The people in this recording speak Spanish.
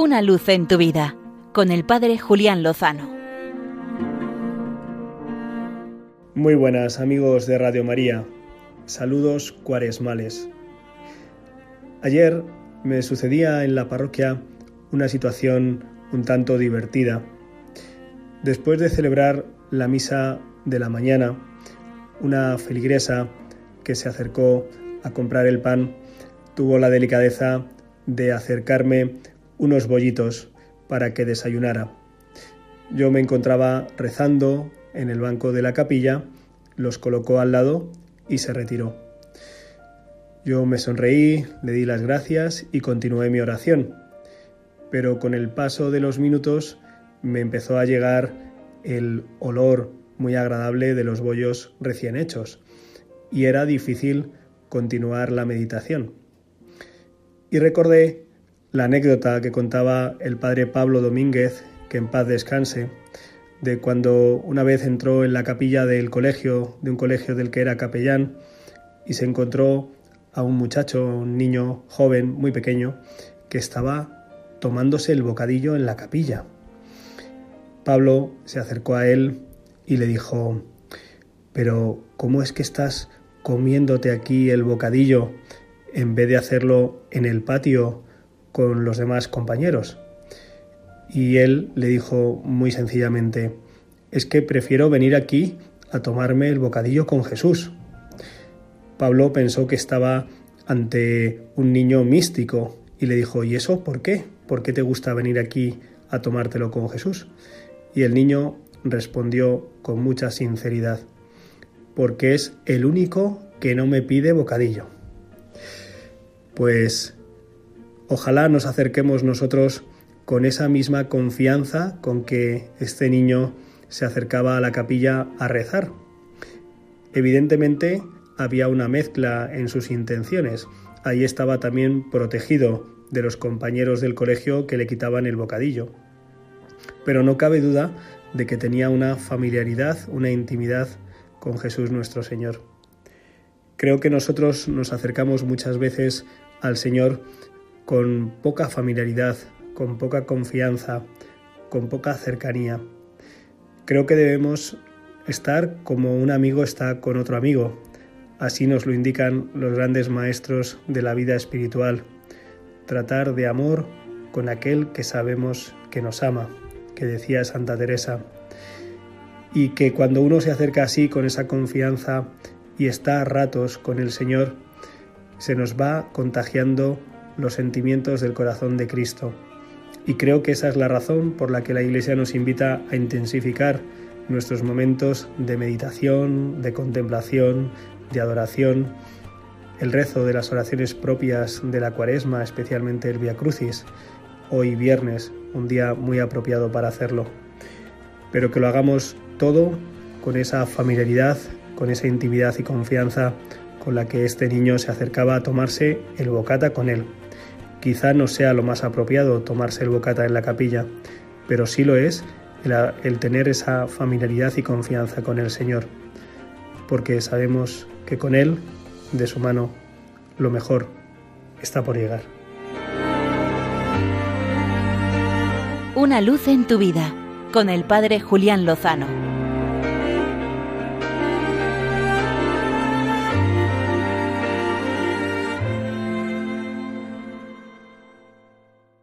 Una luz en tu vida con el Padre Julián Lozano. Muy buenas amigos de Radio María. Saludos cuaresmales. Ayer me sucedía en la parroquia una situación un tanto divertida. Después de celebrar la misa de la mañana, una feligresa que se acercó a comprar el pan tuvo la delicadeza de acercarme unos bollitos para que desayunara. Yo me encontraba rezando en el banco de la capilla, los colocó al lado y se retiró. Yo me sonreí, le di las gracias y continué mi oración. Pero con el paso de los minutos me empezó a llegar el olor muy agradable de los bollos recién hechos y era difícil continuar la meditación. Y recordé la anécdota que contaba el padre Pablo Domínguez, que en paz descanse, de cuando una vez entró en la capilla del colegio, de un colegio del que era capellán, y se encontró a un muchacho, un niño joven, muy pequeño, que estaba tomándose el bocadillo en la capilla. Pablo se acercó a él y le dijo, pero ¿cómo es que estás comiéndote aquí el bocadillo en vez de hacerlo en el patio con los demás compañeros. Y él le dijo muy sencillamente, es que prefiero venir aquí a tomarme el bocadillo con Jesús. Pablo pensó que estaba ante un niño místico y le dijo, ¿y eso por qué? ¿Por qué te gusta venir aquí a tomártelo con Jesús? Y el niño respondió con mucha sinceridad, porque es el único que no me pide bocadillo. Pues ojalá nos acerquemos nosotros con esa misma confianza con que este niño se acercaba a la capilla a rezar. Evidentemente había una mezcla en sus intenciones. Ahí estaba también protegido de los compañeros del colegio que le quitaban el bocadillo. Pero no cabe duda de que tenía una familiaridad, una intimidad con Jesús nuestro Señor. Creo que nosotros nos acercamos muchas veces al Señor con poca familiaridad, con poca confianza, con poca cercanía. Creo que debemos estar como un amigo está con otro amigo. Así nos lo indican los grandes maestros de la vida espiritual. Tratar de amor con aquel que sabemos que nos ama, que decía Santa Teresa. Y que cuando uno se acerca así con esa confianza y está a ratos con el Señor, se nos va contagiando los sentimientos del corazón de Cristo. Y creo que esa es la razón por la que la Iglesia nos invita a intensificar nuestros momentos de meditación, de contemplación, de adoración, el rezo de las oraciones propias de la Cuaresma, especialmente el Via Crucis, hoy viernes, un día muy apropiado para hacerlo. Pero que lo hagamos todo con esa familiaridad, con esa intimidad y confianza con la que este niño se acercaba a tomarse el bocata con él. Quizá no sea lo más apropiado tomarse el bocata en la capilla, pero sí lo es el, tener esa familiaridad y confianza con el Señor, porque sabemos que con Él, de su mano, lo mejor está por llegar. Una luz en tu vida, con el Padre Julián Lozano.